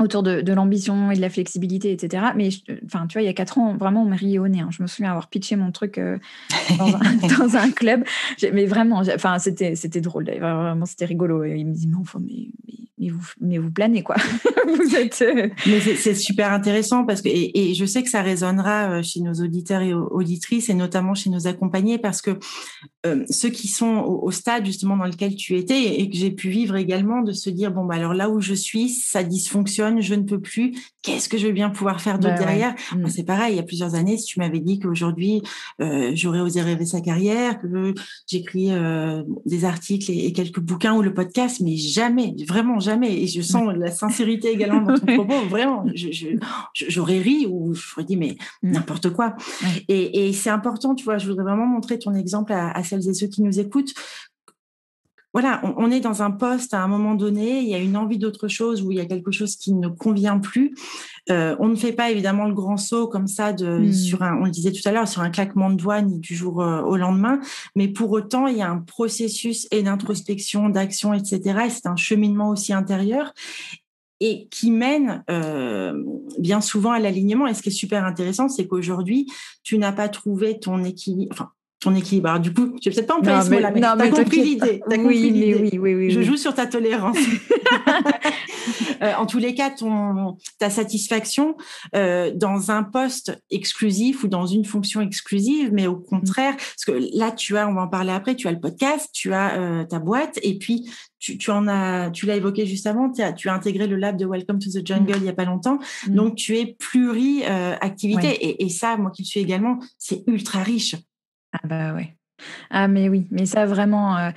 [SPEAKER 2] autour de, l'ambition et de la flexibilité, etc. Mais enfin, tu vois, il y a quatre ans, vraiment, on m'a rié au nez. Hein. Je me souviens avoir pitché mon truc euh, dans, un, club. Mais vraiment, enfin, c'était, c'était drôle. Vraiment, c'était rigolo. Et il me dit, mais enfin, mais, mais, vous, mais vous planez, quoi. vous
[SPEAKER 1] êtes... Euh, mais c'est, super intéressant parce que, et, je sais que ça résonnera euh, chez nos auditeurs et auditrices, et notamment chez nos accompagnés, parce que ceux qui sont au, stade, justement, dans lequel tu étais, et que j'ai pu vivre également, de se dire, bon, bah, alors là où je suis, ça dysfonctionne je ne peux plus, qu'est-ce que je vais bien pouvoir faire d'autre derrière? Mm. C'est pareil, il y a plusieurs années, si tu m'avais dit qu'aujourd'hui, euh, j'aurais osé rêver sa carrière, que j'écris euh, des articles et, quelques bouquins ou le podcast, mais jamais, vraiment jamais. Et je sens la sincérité également dans ton propos, vraiment, j'aurais ri ou j'aurais dit, mais mm. n'importe quoi. Et, c'est important, tu vois, je voudrais vraiment montrer ton exemple à celles et ceux qui nous écoutent, voilà, on, est dans un poste à un moment donné, il y a une envie d'autre chose ou il y a quelque chose qui ne convient plus. Euh, on ne fait pas évidemment le grand saut comme ça de hmm. sur un, on le disait tout à l'heure, sur un claquement de doigts ni du jour euh, au lendemain, mais pour autant il y a un processus et d'introspection, d'action, etc. Et c'est un cheminement aussi intérieur et qui mène euh, bien souvent à l'alignement. Et ce qui est super intéressant, c'est qu'aujourd'hui, tu n'as pas trouvé ton équilibre. Enfin, ton équilibre. Alors, du coup, tu vais peut-être pas employer ce mot-là, mais, tu as compris l'idée. Oui, oui, oui, oui, Je joue sur ta tolérance. Euh, en tous les cas, ton, ta satisfaction euh, dans un poste exclusif ou dans une fonction exclusive, mais au contraire, parce que là, tu as, on va en parler après, tu as le podcast, tu as euh, ta boîte, et puis tu, tu, en as, tu l'as évoqué juste avant, tu as, tu as intégré le lab de Welcome to the Jungle mm. il y a pas longtemps, mm. donc tu es pluri-activité, et, et ça, moi qui le suis également, c'est ultra riche.
[SPEAKER 2] Ah bah ouais. Ah mais oui, mais ça vraiment, euh,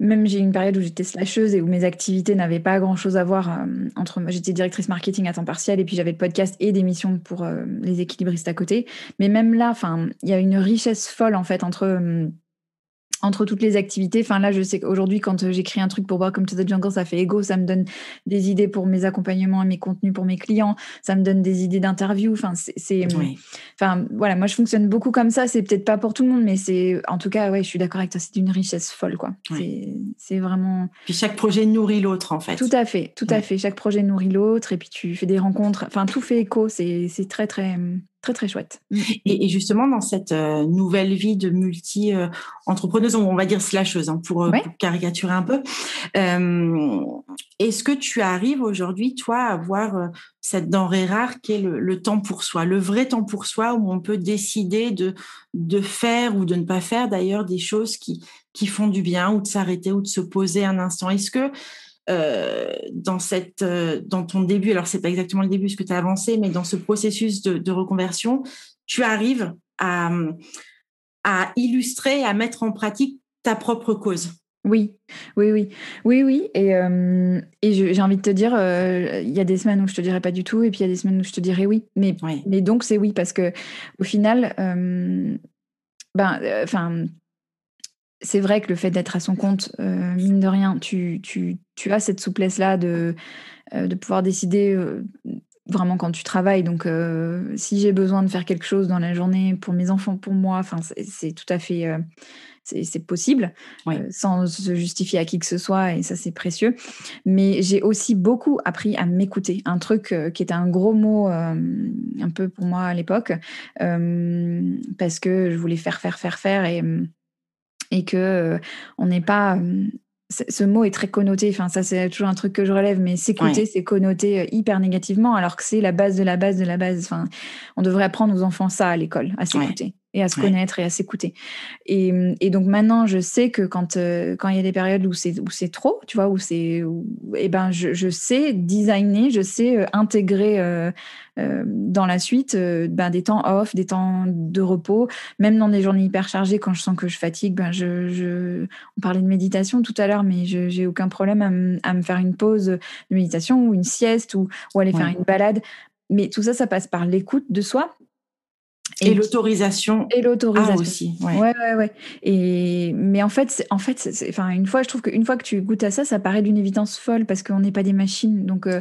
[SPEAKER 2] même j'ai une période où j'étais slasheuse et où mes activités n'avaient pas grand-chose à voir euh, entre. J'étais directrice marketing à temps partiel et puis j'avais le podcast et des missions pour euh, les équilibristes à côté. Mais même là, il y a une richesse folle en fait entre entre toutes les activités. Enfin, là, je sais qu'aujourd'hui, quand euh, j'écris un truc pour Welcome to the Jungle, ça fait ego, ça me donne des idées pour mes accompagnements et mes contenus pour mes clients, ça me donne des idées d'interview. Enfin, c'est. Enfin, voilà, moi, je fonctionne beaucoup comme ça. C'est peut-être pas pour tout le monde, mais c'est. En tout cas, ouais, je suis d'accord avec toi, c'est une richesse folle, quoi. C'est vraiment.
[SPEAKER 1] Puis chaque projet nourrit l'autre, en fait.
[SPEAKER 2] Tout à fait, tout à fait. Chaque projet nourrit l'autre, et puis tu fais des rencontres. Enfin, tout fait écho. C'est très, très très très chouette.
[SPEAKER 1] Mm. Et, justement dans cette euh, nouvelle vie de multi entrepreneuse, on va dire slasheuse hein, pour, euh, pour, caricaturer un peu, euh, est-ce que tu arrives aujourd'hui toi à avoir cette denrée rare qui est le, temps pour soi, le vrai temps pour soi où on peut décider de de faire ou de ne pas faire d'ailleurs des choses qui qui font du bien ou de s'arrêter ou de se poser un instant? Est-ce que euh, dans cette, euh, dans ton début, alors c'est pas exactement le début ce que tu as avancé, mais dans ce processus de, reconversion, tu arrives à, à illustrer, à mettre en pratique ta propre cause.
[SPEAKER 2] Oui, oui, oui, oui, oui. Et, et j'ai envie de te dire, il y a des semaines où je te dirais pas du tout, et puis il y a des semaines où je te dirais oui. Mais, mais donc c'est oui parce que au final, ben, enfin, c'est vrai que le fait d'être à son compte, mine de rien, tu, tu, tu as cette souplesse là de de pouvoir décider vraiment quand tu travailles. Donc, si j'ai besoin de faire quelque chose dans la journée pour mes enfants, pour moi, c'est tout à fait c'est possible, euh, sans se justifier à qui que ce soit, et ça c'est précieux. Mais j'ai aussi beaucoup appris à m'écouter, un truc euh, qui était un gros mot euh, un peu pour moi à l'époque, parce que je voulais faire, faire, faire, faire, et, et que on n'est pas ce mot est très connoté, enfin ça c'est toujours un truc que je relève, mais s'écouter c'est connoté hyper négativement alors que c'est la base de la base de la base. Enfin, on devrait apprendre aux enfants ça à l'école, à s'écouter et à se connaître et à s'écouter. Et, et, donc maintenant, je sais que quand euh, quand il y a des périodes où c'est où c'est trop, tu vois, où c'est, eh ben je, je, sais designer, je sais euh, intégrer euh, dans la suite ben, des temps off, des temps de repos, même dans des journées hyper chargées quand je sens que je fatigue. Ben je, je... on parlait de méditation tout à l'heure, mais je j'ai aucun problème à, à, me faire une pause de méditation ou une sieste ou, ou aller faire une balade. Mais tout ça, ça passe par l'écoute de soi
[SPEAKER 1] et, l'autorisation.
[SPEAKER 2] Et l'autorisation
[SPEAKER 1] aussi.
[SPEAKER 2] Ouais. ouais, ouais, ouais. Et mais en fait, en fait, enfin une fois, je trouve qu'une fois que tu goûtes à ça, ça paraît d'une évidence folle parce qu'on n'est pas des machines. Donc, euh,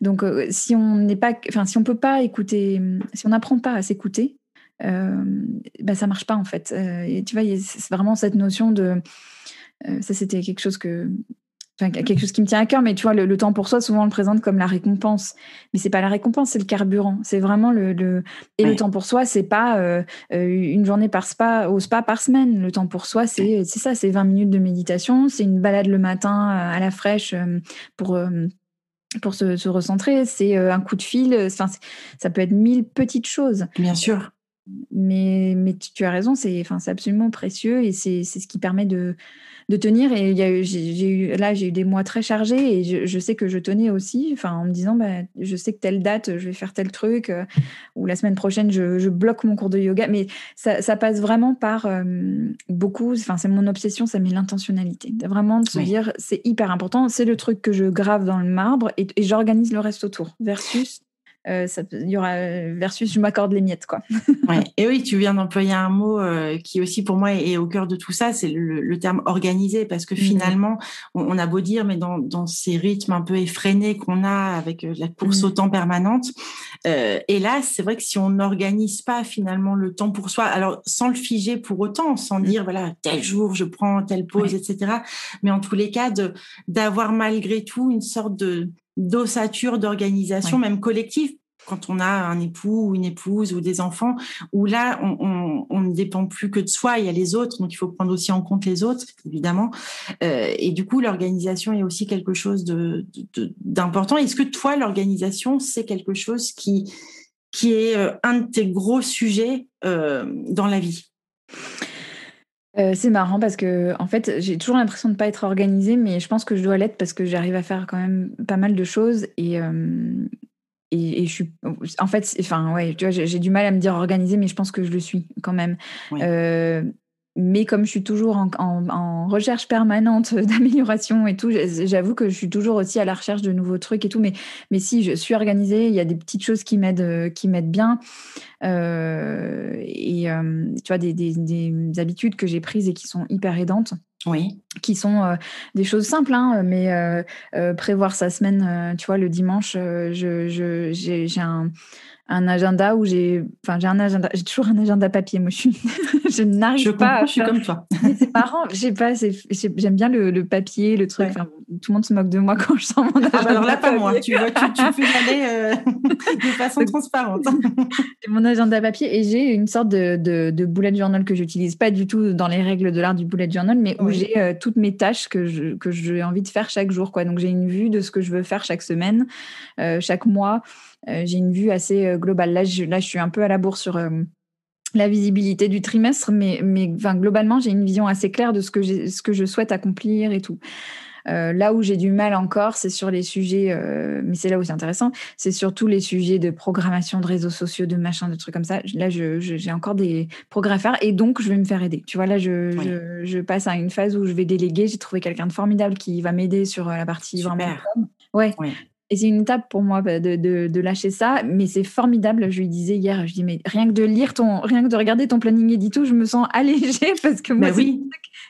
[SPEAKER 2] donc euh, si on n'est pas, enfin si on peut pas écouter, si on n'apprend pas à s'écouter, euh, bah ça marche pas en fait. Euh, et tu vois, c'est vraiment cette notion de ça, c'était quelque chose que enfin, quelque chose qui me tient à cœur, mais tu vois, le, temps pour soi, souvent on le présente comme la récompense. Mais c'est pas la récompense, c'est le carburant. C'est vraiment le, le... et le temps pour soi, c'est pas euh, euh, une journée par spa au spa par semaine. Le temps pour soi, c'est c'est ça, c'est 20 minutes de méditation, c'est une balade le matin euh, à la fraîche pour pour se, se recentrer, c'est un coup de fil. Enfin, ça peut être mille petites choses.
[SPEAKER 1] Bien sûr.
[SPEAKER 2] Mais, mais tu as raison, c'est enfin, absolument précieux et c'est ce qui permet de, de tenir. Et il y a j'ai eu, là, j'ai eu des mois très chargés et je, je, sais que je tenais aussi, enfin, en me disant, bah, je sais que telle date, je vais faire tel truc, euh, ou la semaine prochaine, je, je, bloque mon cours de yoga. Mais ça, ça passe vraiment par euh, beaucoup, enfin, c'est mon obsession, ça met l'intentionnalité. Vraiment de se dire, c'est hyper important, c'est le truc que je grave dans le marbre et, et j'organise le reste autour, versus euh, il y aura versus je m'accorde les miettes quoi.
[SPEAKER 1] ouais. Et oui, tu viens d'employer un mot euh, qui aussi pour moi est, au cœur de tout ça, c'est le, terme organisé parce que mmh. finalement, on, a beau dire, mais dans, dans ces rythmes un peu effrénés qu'on a avec euh, la course mmh. au temps permanente, euh, là, c'est vrai que si on n'organise pas finalement le temps pour soi, alors sans le figer pour autant, sans mmh. dire voilà tel jour je prends telle pause, etc. Mais en tous les cas, d'avoir malgré tout une sorte de d'ossature d'organisation, même collective, quand on a un époux ou une épouse ou des enfants, où là, on, on, ne dépend plus que de soi, il y a les autres, donc il faut prendre aussi en compte les autres, évidemment. Euh, et du coup, l'organisation est aussi quelque chose d'important. De, Est-ce que toi, l'organisation, c'est quelque chose qui, qui est euh, un de tes gros sujets euh, dans la vie?
[SPEAKER 2] Euh, c'est marrant parce que en fait, j'ai toujours l'impression de ne pas être organisée, mais je pense que je dois l'être parce que j'arrive à faire quand même pas mal de choses et, euh, et, je suis en fait, enfin ouais, tu vois, j'ai du mal à me dire organisée, mais je pense que je le suis quand même. Euh, mais comme je suis toujours en, recherche permanente d'amélioration et tout, j'avoue que je suis toujours aussi à la recherche de nouveaux trucs et tout. Mais, mais si, je suis organisée, il y a des petites choses qui m'aident, euh, qui m'aident bien. Euh, et euh, tu vois, des, des, habitudes que j'ai prises et qui sont hyper aidantes.
[SPEAKER 1] Oui.
[SPEAKER 2] Qui sont des choses simples, hein, mais prévoir sa semaine, tu vois, le dimanche, je, je, j'ai un un agenda où j'ai, enfin j'ai un agenda, j'ai toujours un agenda papier. Moi, je suis, je n'arrive pas.
[SPEAKER 1] à je suis comme toi.
[SPEAKER 2] c'est marrant. J'ai pas, j'aime bien le, le, papier, le truc. Tout le monde se moque de moi quand je sens mon agenda. Ah bah
[SPEAKER 1] alors là, pas moi. Tu vois, tu, tu peux y aller de façon transparente.
[SPEAKER 2] j'ai mon agenda papier et j'ai une sorte de, de, de bullet journal que j'utilise pas du tout dans les règles de l'art du bullet journal, mais où j'ai euh, toutes mes tâches que j'ai envie de faire chaque jour. Quoi. Donc j'ai une vue de ce que je veux faire chaque semaine, euh, chaque mois. Euh, j'ai une vue assez euh, globale. Là je, là, je suis un peu à la bourre sur euh, la visibilité du trimestre, mais, mais globalement, j'ai une vision assez claire de ce que, ce que je souhaite accomplir et tout. Là où j'ai du mal encore, c'est sur les sujets, mais c'est là où c'est intéressant, c'est surtout les sujets de programmation de réseaux sociaux, de machin, de trucs comme ça. Là, j'ai encore des progrès à faire et donc je vais me faire aider. Tu vois, là, je, je, passe à une phase où je vais déléguer. J'ai trouvé quelqu'un de formidable qui va m'aider sur la partie vraiment. Ouais. ouais. Et c'est une étape pour moi bah, de, de, lâcher ça, mais c'est formidable. Je lui disais hier, je dis mais rien que de lire ton, rien que de regarder ton planning édito, je me sens allégée parce que moi, bah oui.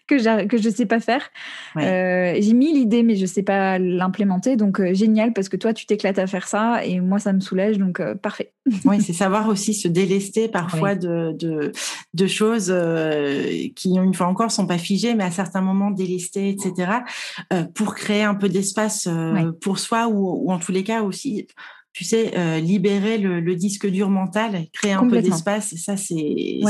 [SPEAKER 2] que que je sais pas faire. Euh, j'ai mis l'idée, mais je sais pas l'implémenter. Donc euh, génial parce que toi, tu t'éclates à faire ça et moi, ça me soulage. Donc euh, parfait.
[SPEAKER 1] oui, c'est savoir aussi se délester parfois de, de, de, choses qui, une fois encore, sont pas figées, mais à certains moments délester, etc. pour créer un peu d'espace pour soi ou ou en tous les cas aussi, tu sais, euh, libérer le, disque dur mental, créer un peu d'espace, et ça, c'est,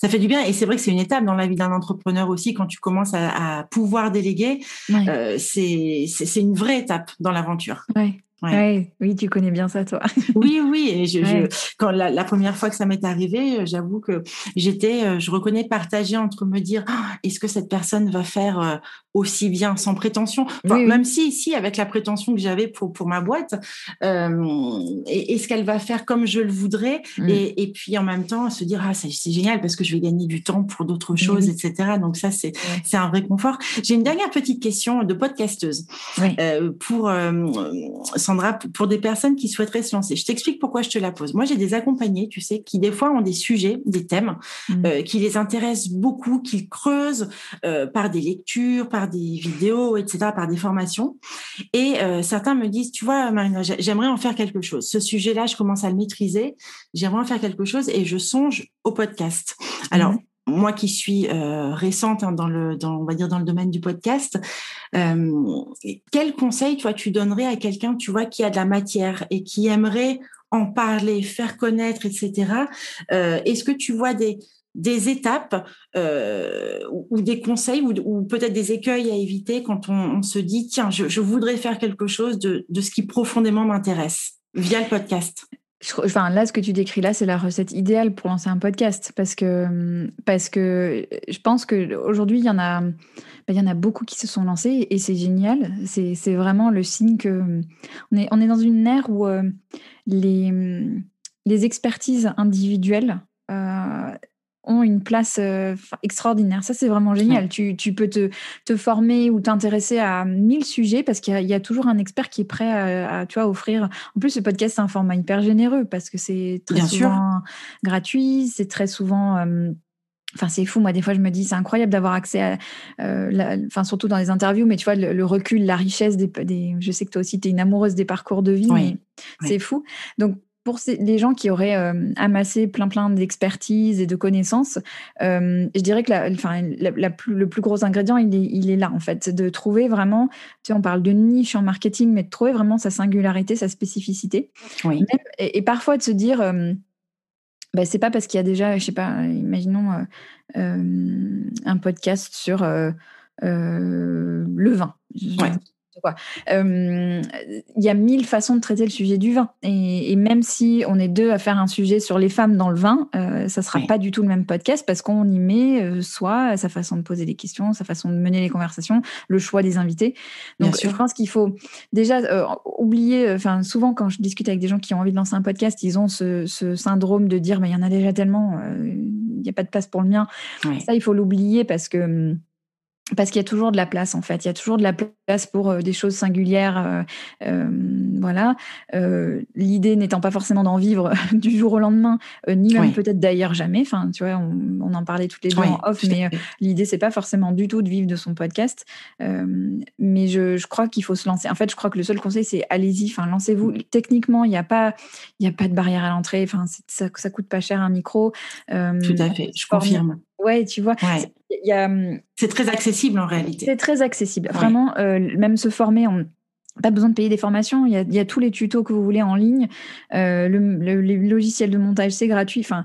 [SPEAKER 1] ça, fait du bien. Et c'est vrai que c'est une étape dans la vie d'un entrepreneur aussi, quand tu commences à, pouvoir déléguer, euh, c'est, c'est, une vraie étape dans l'aventure.
[SPEAKER 2] Ouais. oui, tu connais bien ça, toi.
[SPEAKER 1] oui, oui. Et je, quand la, première fois que ça m'est arrivé, euh, j'avoue que j'étais, je reconnais, partagée entre me dire, «Ah, est-ce que cette personne va faire aussi bien sans prétention. Même si, si, avec la prétention que j'avais pour, pour ma boîte, euh, est-ce qu'elle va faire comme je le voudrais mm. et, et, puis en même temps se dire, ah, c'est génial parce que je vais gagner du temps pour d'autres choses, etc. Donc ça, c'est c'est un vrai confort. J'ai une dernière petite question de podcasteuse euh, pour euh, Sandra, pour des personnes qui souhaiteraient se lancer. Je t'explique pourquoi je te la pose. Moi, j'ai des accompagnés, tu sais, qui des fois ont des sujets, des thèmes mm. euh, qui les intéressent beaucoup, qu'ils creusent euh, par des lectures, par des vidéos, etc., par des formations. Et euh, certains me disent, tu vois, Marina, j'aimerais en faire quelque chose. Ce sujet-là, je commence à le maîtriser. J'aimerais en faire quelque chose et je songe au podcast. Alors, mhm. moi qui suis euh, récente hein, dans le, dans, on va dire dans le domaine du podcast, euh, quel conseil, tu tu donnerais à quelqu'un, tu vois, qui a de la matière et qui aimerait en parler, faire connaître, etc. Est-ce que tu vois des, des étapes euh, ou, des conseils ou, peut-être des écueils à éviter quand on, se dit tiens je, voudrais faire quelque chose de, ce qui profondément m'intéresse via le podcast
[SPEAKER 2] Enfin, là, ce que tu décris là, c'est la recette idéale pour lancer un podcast parce que, parce que je pense qu'aujourd'hui, il y en a, bah, il y en a beaucoup qui se sont lancés et c'est génial. C'est vraiment le signe que on est, on est dans une ère où euh, les, les expertises individuelles euh, ont une place euh, extraordinaire. Ça, c'est vraiment génial. Tu, tu, peux te, te former ou t'intéresser à mille sujets parce qu'il y, a toujours un expert qui est prêt à, tu vois, offrir. En plus, ce podcast, c'est un format hyper généreux parce que c'est très souvent gratuit, c'est très souvent. Euh, enfin, c'est fou. Moi, des fois, je me dis, c'est incroyable d'avoir accès à, euh, enfin, surtout dans les interviews, mais tu vois, le, recul, la richesse des, des, Je sais que toi aussi, tu es une amoureuse des parcours de vie, mais c'est fou. Donc, pour les gens qui auraient euh, amassé plein plein d'expertise et de connaissances, euh, je dirais que la, enfin, la, plus, le plus gros ingrédient, il est, il est, là en fait, de trouver vraiment, tu sais, on parle de niche en marketing, mais de trouver vraiment sa singularité, sa spécificité. et, parfois de se dire, euh, bah, c'est pas parce qu'il y a déjà, je sais pas, imaginons un podcast sur le vin. Il y a mille façons de traiter le sujet du vin. Et, même si on est deux à faire un sujet sur les femmes dans le vin, euh, ça sera pas du tout le même podcast parce qu'on y met euh, soit sa façon de poser des questions, sa façon de mener les conversations, le choix des invités. Donc je pense qu'il faut déjà euh, oublier, enfin souvent quand je discute avec des gens qui ont envie de lancer un podcast, ils ont ce, syndrome de dire mais il y en a déjà tellement, il n'y a pas de place pour le mien. Ça, il faut l'oublier parce que hum, parce qu'il y a toujours de la place en fait, il y a toujours de la place pour euh, des choses singulières, euh, euh, voilà. L'idée n'étant pas forcément d'en vivre du jour au lendemain, ni même peut-être d'ailleurs jamais. Enfin, tu vois, on, en parlait toutes les deux en off, mais l'idée c'est pas forcément du tout de vivre de son podcast. mais je, je crois qu'il faut se lancer. En fait, je crois que le seul conseil c'est allez-y, enfin lancez-vous. Techniquement, il n'y a pas, il y a pas de barrière à l'entrée. Enfin, ça, ça coûte pas cher un micro.
[SPEAKER 1] tout à fait, je confirme.
[SPEAKER 2] Ouais, tu vois.
[SPEAKER 1] Hum, c'est très accessible en réalité.
[SPEAKER 2] C'est très accessible. Vraiment, euh, même se former, on pas besoin de payer des formations. Il y, a, tous les tutos que vous voulez en ligne. Euh, le, logiciel de montage, c'est gratuit. Enfin,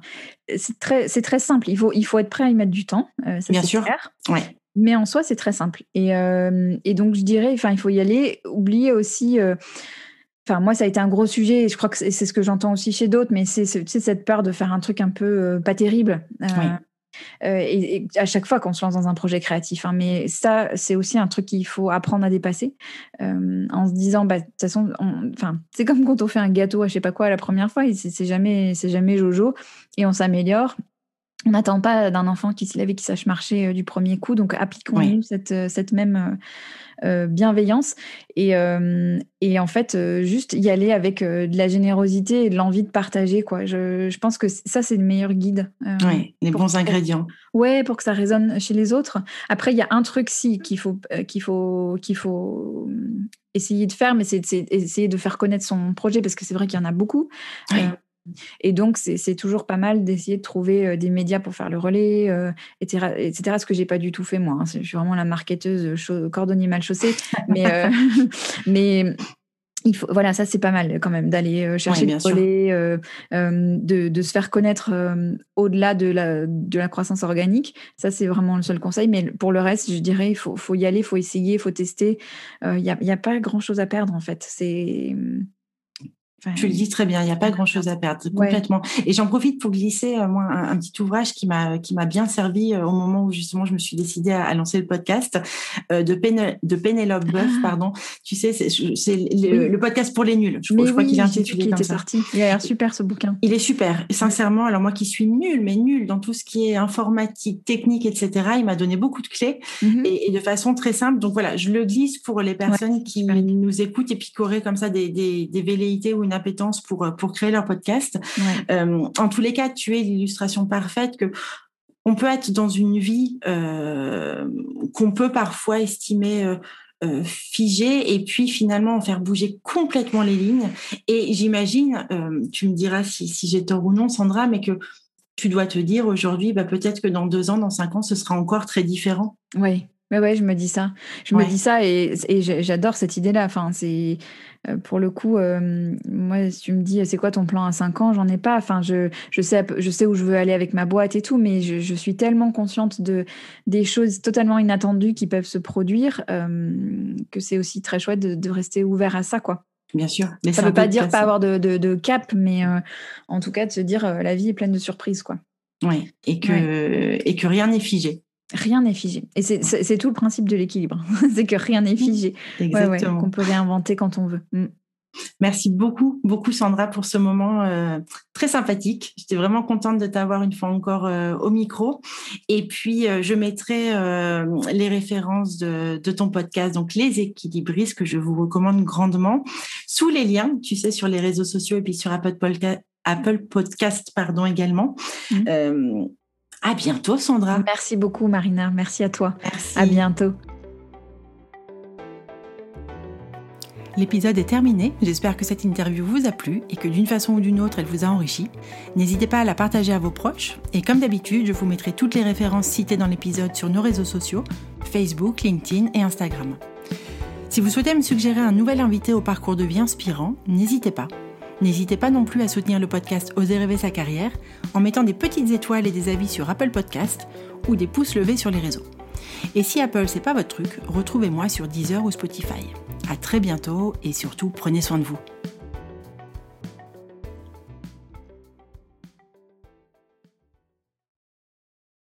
[SPEAKER 2] c'est très, c'est très simple. Il faut, il faut être prêt à y mettre du temps.
[SPEAKER 1] Euh, Bien sûr. Ouais.
[SPEAKER 2] Mais en soi, c'est très simple. Et, et, donc, je dirais, enfin, il faut y aller. Oublier aussi. Enfin, moi, ça a été un gros sujet. Et je crois que c'est ce que j'entends aussi chez d'autres. Mais c'est cette peur de faire un truc un peu pas terrible. Et, à chaque fois qu'on se lance dans un projet créatif. Hein. mais ça, c'est aussi un truc qu'il faut apprendre à dépasser en se disant, bah, de toute façon, enfin, c'est comme quand on fait un gâteau à je sais pas quoi la première fois, c'est jamais, c'est jamais Jojo, et on s'améliore on n'attend pas d'un enfant qui s'y lève et qui sache marcher euh, du premier coup. Donc, appliquons-nous cette, euh, cette, même euh, bienveillance. Et, et, en fait, juste y aller avec de la générosité et de l'envie de partager. Quoi. Je, je pense que ça, c'est le meilleur guide.
[SPEAKER 1] oui, les bons ingrédients.
[SPEAKER 2] Ouais, pour que ça résonne chez les autres. Après, il y a un truc, si, qu'il faut, qu'il faut, qu'il faut essayer de faire, mais c'est, essayer de faire connaître son projet, parce que c'est vrai qu'il y en a beaucoup. Et donc, c'est toujours pas mal d'essayer de trouver euh, des médias pour faire le relais, etc., euh, etc. Ce que j'ai pas du tout fait moi. Hein. Je suis vraiment la marketeuse cordonnier mal chaussé. mais, euh, mais il faut, voilà, ça c'est pas mal quand même d'aller chercher le relais, de, de, se faire connaître au-delà de la, de la croissance organique. Ça c'est vraiment le seul conseil. Mais pour le reste, je dirais, il faut, faut y aller, il faut essayer, il faut tester. Il n'y a, a, pas grand-chose à perdre en fait. C'est
[SPEAKER 1] tu le dis très bien, il n'y a pas grand-chose à perdre, complètement. Et j'en profite pour glisser euh, moi un, petit ouvrage qui m'a qui m'a bien servi euh, au moment où justement je me suis décidée à, lancer le podcast euh, de de Pénélope Boeuf, ah. pardon. Tu sais, c'est le, podcast pour les nuls.
[SPEAKER 2] Je, crois qu'il est intitulé comme ça. Sorti. Il a l'air super ce bouquin.
[SPEAKER 1] Il est super. Sincèrement, alors moi qui suis nulle, mais nulle dans tout ce qui est informatique, technique, etc. Il m'a donné beaucoup de clés mm-hmm. et, de façon très simple. Donc voilà, je le glisse pour les personnes qui nous écoutent et puis qui auraient comme ça des, des, des velléités ou une appétence pour, euh, pour créer leur podcast. Euh, en tous les cas, tu es l'illustration parfaite que on peut être dans une vie euh, qu'on peut parfois estimer figée et puis finalement en faire bouger complètement les lignes. Et j'imagine, tu me diras si, si j'ai tort ou non, Sandra, mais que tu dois te dire aujourd'hui, bah, peut-être que dans deux ans, dans cinq ans, ce sera encore très différent.
[SPEAKER 2] Oui. Mais ouais, je me dis ça. Je me dis ça et, et j'adore cette idée-là. Enfin, c'est euh, pour le coup, euh, moi, si tu me dis c'est quoi ton plan à 5 ans, j'en ai pas. Enfin, je, je, sais, je sais où je veux aller avec ma boîte et tout, mais je, je suis tellement consciente de des choses totalement inattendues qui peuvent se produire euh, que c'est aussi très chouette de, de, rester ouvert à ça, quoi.
[SPEAKER 1] Bien sûr.
[SPEAKER 2] Mais ça ne veut pas dire pas avoir de, de, de cap, mais en tout cas de se dire la vie est pleine de surprises, quoi.
[SPEAKER 1] Oui, et que, et que rien n'est figé.
[SPEAKER 2] Rien n'est figé. Et c'est tout le principe de l'équilibre. c'est que rien n'est figé. Exactement. Qu'on peut réinventer quand on veut. Mm.
[SPEAKER 1] Merci beaucoup, beaucoup Sandra pour ce moment euh, très sympathique. J'étais vraiment contente de t'avoir une fois encore euh, au micro. Et puis, euh, je mettrai les références de, de, ton podcast, donc les équilibristes, que je vous recommande grandement, sous les liens, tu sais, sur les réseaux sociaux et puis sur Apple Podcast. Apple Podcast pardon également. Mm. À bientôt, Sandra.
[SPEAKER 2] Merci beaucoup, Marina. Merci à toi.
[SPEAKER 1] Merci.
[SPEAKER 2] À bientôt.
[SPEAKER 1] L'épisode est terminé. J'espère que cette interview vous a plu et que d'une façon ou d'une autre, elle vous a enrichi. N'hésitez pas à la partager à vos proches. Et comme d'habitude, je vous mettrai toutes les références citées dans l'épisode sur nos réseaux sociaux, Facebook, LinkedIn et Instagram. Si vous souhaitez me suggérer un nouvel invité au parcours de vie inspirant, n'hésitez pas. N'hésitez pas non plus à soutenir le podcast Oser rêver sa carrière en mettant des petites étoiles et des avis sur Apple Podcast ou des pouces levés sur les réseaux. Et si Apple c'est pas votre truc, retrouvez-moi sur Deezer ou Spotify. À très bientôt et surtout prenez soin de vous.